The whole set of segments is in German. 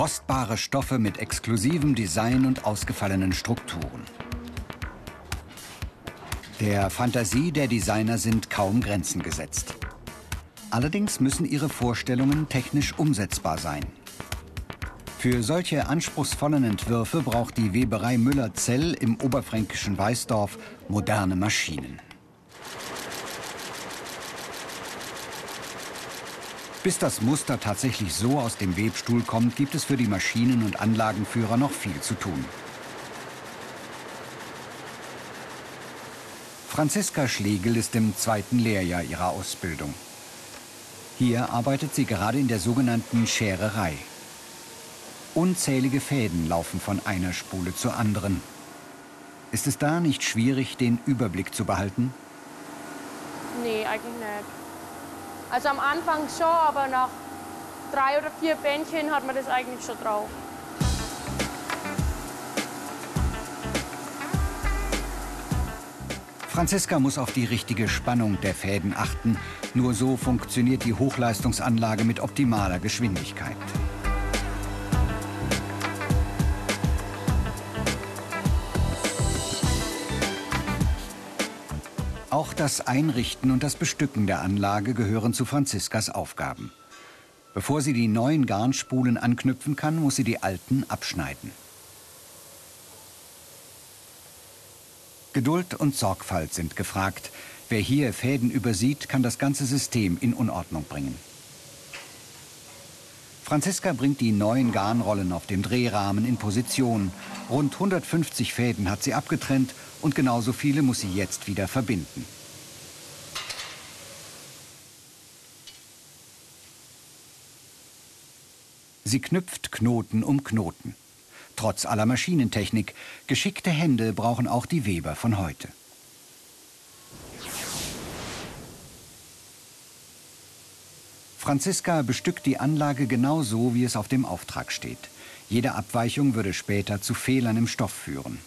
Kostbare Stoffe mit exklusivem Design und ausgefallenen Strukturen. Der Fantasie der Designer sind kaum Grenzen gesetzt. Allerdings müssen ihre Vorstellungen technisch umsetzbar sein. Für solche anspruchsvollen Entwürfe braucht die Weberei Müller-Zell im oberfränkischen Weißdorf moderne Maschinen. Bis das Muster tatsächlich so aus dem Webstuhl kommt, gibt es für die Maschinen- und Anlagenführer noch viel zu tun. Franziska Schlegel ist im zweiten Lehrjahr ihrer Ausbildung. Hier arbeitet sie gerade in der sogenannten Schererei. Unzählige Fäden laufen von einer Spule zur anderen. Ist es da nicht schwierig, den Überblick zu behalten? Nee, eigentlich nicht. Also am Anfang schon, aber nach drei oder vier Bändchen hat man das eigentlich schon drauf. Franziska muss auf die richtige Spannung der Fäden achten. Nur so funktioniert die Hochleistungsanlage mit optimaler Geschwindigkeit. Auch das Einrichten und das Bestücken der Anlage gehören zu Franziskas Aufgaben. Bevor sie die neuen Garnspulen anknüpfen kann, muss sie die alten abschneiden. Geduld und Sorgfalt sind gefragt. Wer hier Fäden übersieht, kann das ganze System in Unordnung bringen. Franziska bringt die neuen Garnrollen auf dem Drehrahmen in Position. Rund 150 Fäden hat sie abgetrennt und genauso viele muss sie jetzt wieder verbinden. Sie knüpft Knoten um Knoten. Trotz aller Maschinentechnik, geschickte Hände brauchen auch die Weber von heute. Franziska bestückt die Anlage genau so, wie es auf dem Auftrag steht. Jede Abweichung würde später zu Fehlern im Stoff führen.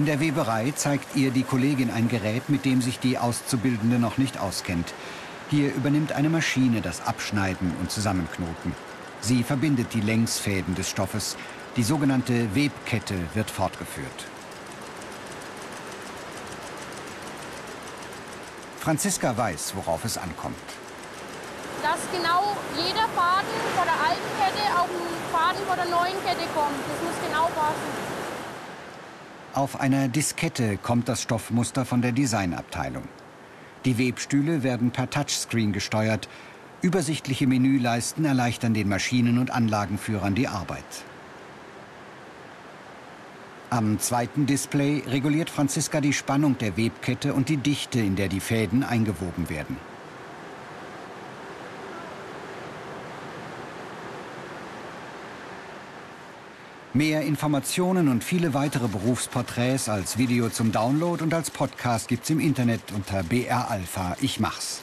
In der Weberei zeigt ihr die Kollegin ein Gerät, mit dem sich die Auszubildende noch nicht auskennt. Hier übernimmt eine Maschine das Abschneiden und Zusammenknoten. Sie verbindet die Längsfäden des Stoffes. Die sogenannte Webkette wird fortgeführt. Franziska weiß, worauf es ankommt. Dass genau jeder Faden von der alten Kette auf den Faden von der neuen Kette kommt. Das muss genau passen. Auf einer Diskette kommt das Stoffmuster von der Designabteilung. Die Webstühle werden per Touchscreen gesteuert. Übersichtliche Menüleisten erleichtern den Maschinen- und Anlagenführern die Arbeit. Am zweiten Display reguliert Franziska die Spannung der Webkette und die Dichte, in der die Fäden eingewoben werden. Mehr Informationen und viele weitere Berufsporträts als Video zum Download und als Podcast gibt's im Internet unter BR Alpha. Ich mach's.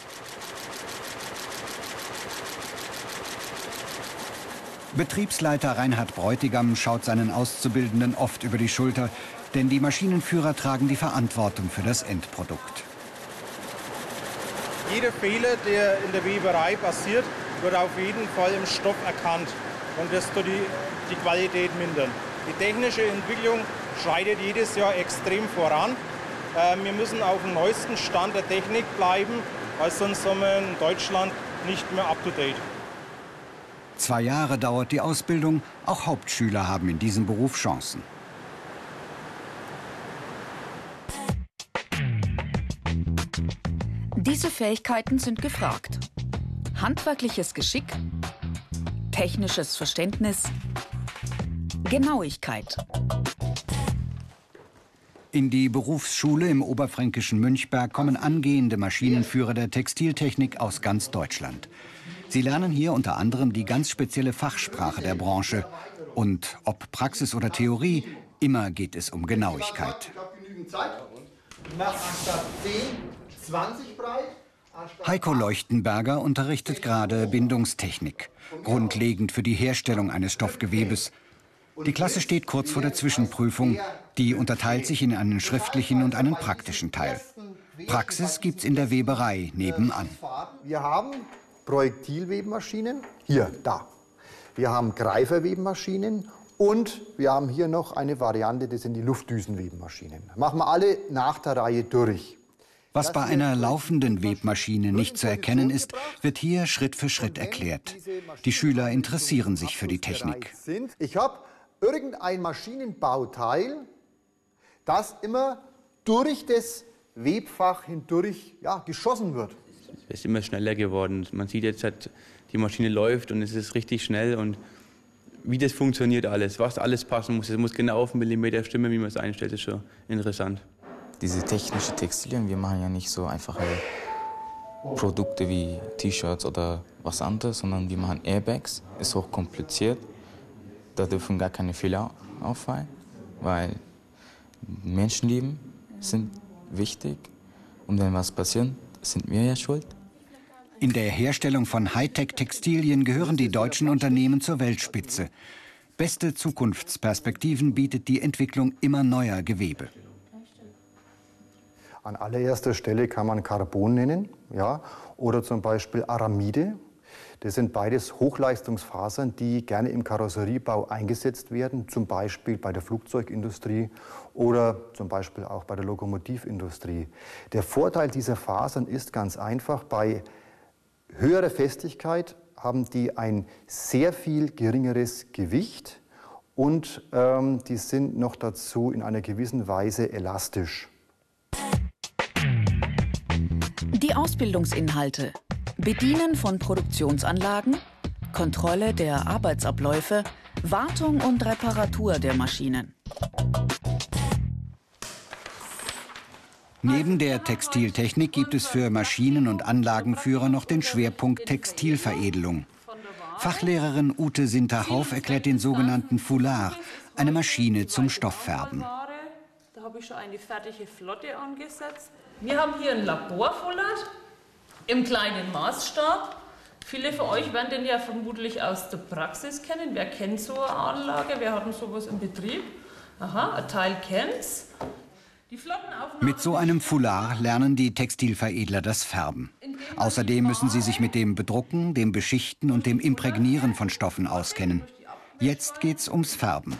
Betriebsleiter Reinhard Bräutigam schaut seinen Auszubildenden oft über die Schulter, denn die Maschinenführer tragen die Verantwortung für das Endprodukt. Jeder Fehler, der in der Weberei passiert, wird auf jeden Fall im Stoff erkannt. Und das tut die die Qualität mindern. Die technische Entwicklung schreitet jedes Jahr extrem voran. Ähm, wir müssen auf dem neuesten Stand der Technik bleiben, weil sonst sind wir in Deutschland nicht mehr up-to-date. Zwei Jahre dauert die Ausbildung. Auch Hauptschüler haben in diesem Beruf Chancen. Diese Fähigkeiten sind gefragt. Handwerkliches Geschick, technisches Verständnis, Genauigkeit. In die Berufsschule im oberfränkischen Münchberg kommen angehende Maschinenführer der Textiltechnik aus ganz Deutschland. Sie lernen hier unter anderem die ganz spezielle Fachsprache der Branche. Und ob Praxis oder Theorie, immer geht es um Genauigkeit. Heiko Leuchtenberger unterrichtet gerade Bindungstechnik, grundlegend für die Herstellung eines Stoffgewebes. Die Klasse steht kurz vor der Zwischenprüfung. Die unterteilt sich in einen schriftlichen und einen praktischen Teil. Praxis gibt's in der Weberei nebenan. Wir haben Projektilwebmaschinen, hier, da. Wir haben Greiferwebmaschinen und wir haben hier noch eine Variante, das sind die Luftdüsenwebmaschinen. Machen wir alle nach der Reihe durch. Was bei einer laufenden Webmaschine nicht zu erkennen ist, wird hier Schritt für Schritt erklärt. Die Schüler interessieren sich für die Technik. Ich habe irgendein Maschinenbauteil, das immer durch das Webfach hindurch ja, geschossen wird. Es ist immer schneller geworden. Man sieht jetzt, halt, die Maschine läuft und es ist richtig schnell und wie das funktioniert alles, was alles passen muss. Es muss genau auf einen Millimeter stimmen, wie man es einstellt, ist schon interessant. Diese technische Textilien, wir machen ja nicht so einfache Produkte wie T-Shirts oder was anderes, sondern wir machen Airbags. Ist hoch kompliziert. Da dürfen gar keine Fehler auffallen, weil Menschenleben sind wichtig. Und wenn was passiert, sind wir ja schuld. In der Herstellung von Hightech-Textilien gehören die deutschen Unternehmen zur Weltspitze. Beste Zukunftsperspektiven bietet die Entwicklung immer neuer Gewebe. An allererster Stelle kann man Carbon nennen, ja, oder zum Beispiel Aramide. Das sind beides Hochleistungsfasern, die gerne im Karosseriebau eingesetzt werden, zum Beispiel bei der Flugzeugindustrie oder zum Beispiel auch bei der Lokomotivindustrie. Der Vorteil dieser Fasern ist ganz einfach, bei höherer Festigkeit haben die ein sehr viel geringeres Gewicht und ähm, die sind noch dazu in einer gewissen Weise elastisch. Die Ausbildungsinhalte. Bedienen von Produktionsanlagen, Kontrolle der Arbeitsabläufe, Wartung und Reparatur der Maschinen. Neben der Textiltechnik gibt es für Maschinen- und Anlagenführer noch den Schwerpunkt Textilveredelung. Fachlehrerin Ute Sinterhauf erklärt den sogenannten Foulard, eine Maschine zum Stofffärben. Da habe ich schon eine fertige Flotte angesetzt. Wir haben hier ein Laborfoulard im kleinen Maßstab. Viele von euch werden den ja vermutlich aus der Praxis kennen. Wer kennt so eine Anlage? Wer hat denn sowas im Betrieb? Aha, ein Teil kennt's. Mit so einem Foulard lernen die Textilveredler das Färben. Außerdem müssen sie sich mit dem Bedrucken, dem Beschichten und dem Imprägnieren von Stoffen auskennen. Jetzt geht's ums Färben.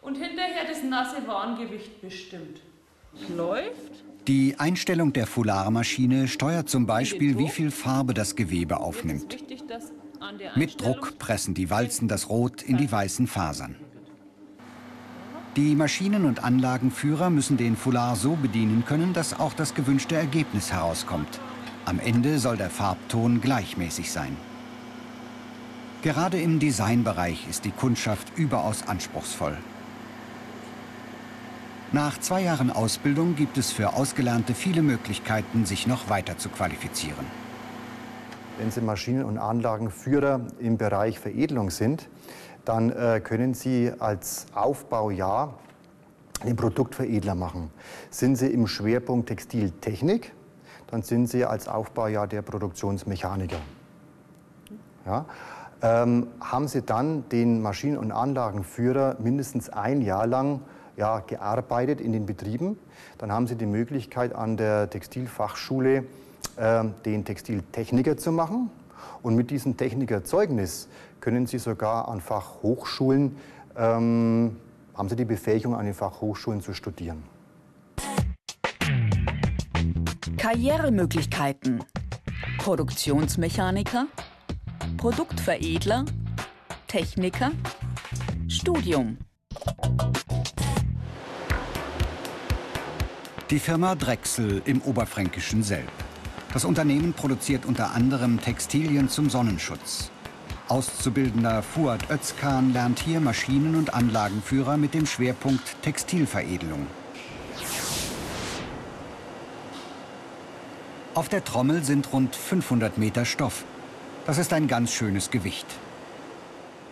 Und hinterher das nasse Warengewicht bestimmt. Läuft. Die Einstellung der Foulardmaschine steuert zum Beispiel, wie viel Farbe das Gewebe aufnimmt. Mit Druck pressen die Walzen das Rot in die weißen Fasern. Die Maschinen- und Anlagenführer müssen den Foulard so bedienen können, dass auch das gewünschte Ergebnis herauskommt. Am Ende soll der Farbton gleichmäßig sein. Gerade im Designbereich ist die Kundschaft überaus anspruchsvoll. Nach zwei Jahren Ausbildung gibt es für Ausgelernte viele Möglichkeiten, sich noch weiter zu qualifizieren. Wenn Sie Maschinen- und Anlagenführer im Bereich Veredelung sind, dann äh, können Sie als Aufbaujahr den Produktveredler machen. Sind Sie im Schwerpunkt Textiltechnik, dann sind Sie als Aufbaujahr der Produktionsmechaniker. Ja? Ähm, haben Sie dann den Maschinen- und Anlagenführer mindestens ein Jahr lang ja, gearbeitet in den Betrieben, dann haben Sie die Möglichkeit an der Textilfachschule äh, den Textiltechniker zu machen. Und mit diesem Technikerzeugnis können Sie sogar an Fachhochschulen, ähm, haben Sie die Befähigung, an den Fachhochschulen zu studieren. Karrieremöglichkeiten. Produktionsmechaniker, Produktveredler, Techniker, Studium. Die Firma Drechsel im oberfränkischen Selb. Das Unternehmen produziert unter anderem Textilien zum Sonnenschutz. Auszubildender Fuad Özkan lernt hier Maschinen- und Anlagenführer mit dem Schwerpunkt Textilveredelung. Auf der Trommel sind rund 500 Meter Stoff. Das ist ein ganz schönes Gewicht.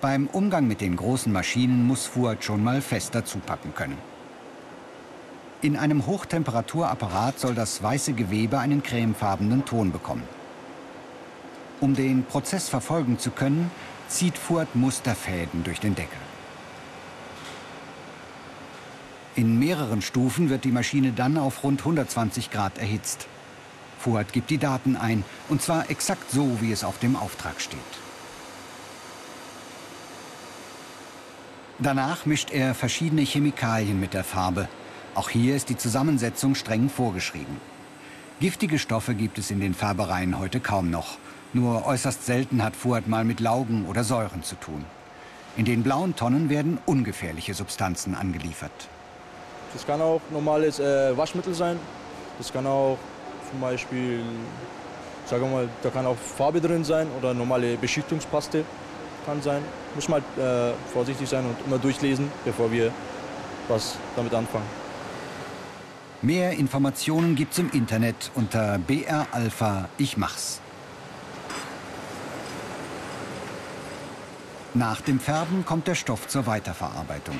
Beim Umgang mit den großen Maschinen muss Fuad schon mal fester zupacken können. In einem Hochtemperaturapparat soll das weiße Gewebe einen cremefarbenen Ton bekommen. Um den Prozess verfolgen zu können, zieht Fuad Musterfäden durch den Deckel. In mehreren Stufen wird die Maschine dann auf rund 120 Grad erhitzt. Fuhrt gibt die Daten ein, und zwar exakt so, wie es auf dem Auftrag steht. Danach mischt er verschiedene Chemikalien mit der Farbe. Auch hier ist die Zusammensetzung streng vorgeschrieben. Giftige Stoffe gibt es in den Färbereien heute kaum noch. Nur äußerst selten hat Fuhrt mal mit Laugen oder Säuren zu tun. In den blauen Tonnen werden ungefährliche Substanzen angeliefert. Das kann auch normales äh, Waschmittel sein. Das kann auch zum Beispiel, sagen mal, da kann auch Farbe drin sein oder normale Beschichtungspaste kann sein. Muss man halt, äh, vorsichtig sein und immer durchlesen, bevor wir was damit anfangen. Mehr Informationen gibt's im Internet unter BR Alpha Ich mach's. Nach dem Färben kommt der Stoff zur Weiterverarbeitung.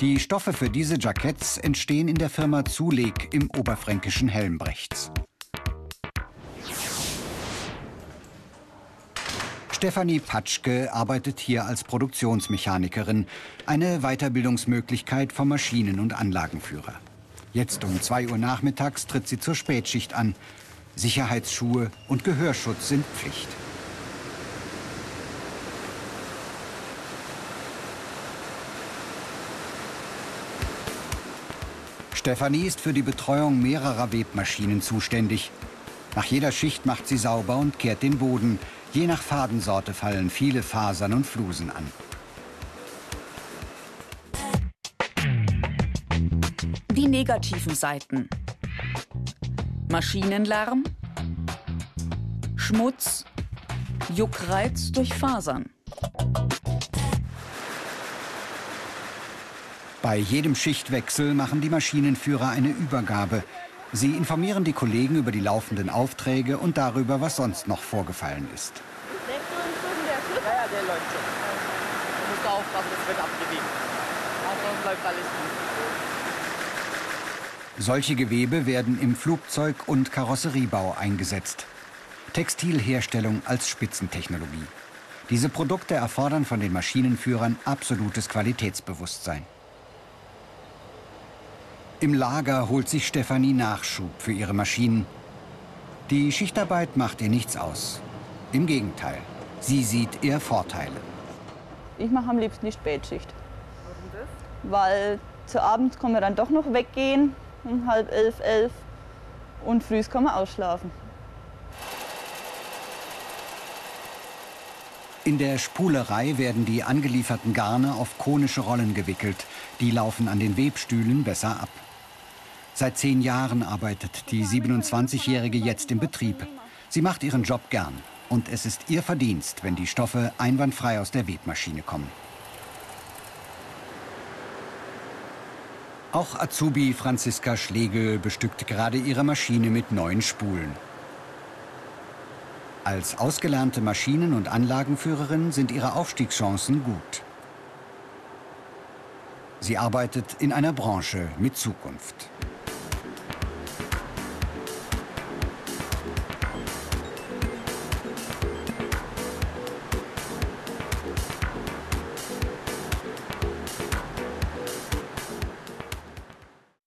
Die Stoffe für diese Jacketts entstehen in der Firma Zuleg im oberfränkischen Helmbrechts. Stefanie Patschke arbeitet hier als Produktionsmechanikerin, eine Weiterbildungsmöglichkeit vom Maschinen- und Anlagenführer. Jetzt um 2 Uhr nachmittags tritt sie zur Spätschicht an. Sicherheitsschuhe und Gehörschutz sind Pflicht. Stefanie ist für die Betreuung mehrerer Webmaschinen zuständig. Nach jeder Schicht macht sie sauber und kehrt den Boden. Je nach Fadensorte fallen viele Fasern und Flusen an. Die negativen Seiten. Maschinenlärm, Schmutz, Juckreiz durch Fasern. Bei jedem Schichtwechsel machen die Maschinenführer eine Übergabe. Sie informieren die Kollegen über die laufenden Aufträge und darüber, was sonst noch vorgefallen ist. Ja, der läuft schon. Du musst aufpassen, das wird abgewegt. Ansonsten läuft alles gut. Solche Gewebe werden im Flugzeug- und Karosseriebau eingesetzt. Textilherstellung als Spitzentechnologie. Diese Produkte erfordern von den Maschinenführern absolutes Qualitätsbewusstsein. Im Lager holt sich Stefanie Nachschub für ihre Maschinen. Die Schichtarbeit macht ihr nichts aus. Im Gegenteil, sie sieht eher Vorteile. Ich mache am liebsten die Spätschicht. Weil zu Abend kann man dann doch noch weggehen, um halb elf, elf. Und früh kann man ausschlafen. In der Spulerei werden die angelieferten Garne auf konische Rollen gewickelt. Die laufen an den Webstühlen besser ab. Seit zehn Jahren arbeitet die 27-Jährige jetzt im Betrieb. Sie macht ihren Job gern. Und es ist ihr Verdienst, wenn die Stoffe einwandfrei aus der Webmaschine kommen. Auch Azubi Franziska Schlegel bestückt gerade ihre Maschine mit neuen Spulen. Als ausgelernte Maschinen- und Anlagenführerin sind ihre Aufstiegschancen gut. Sie arbeitet in einer Branche mit Zukunft.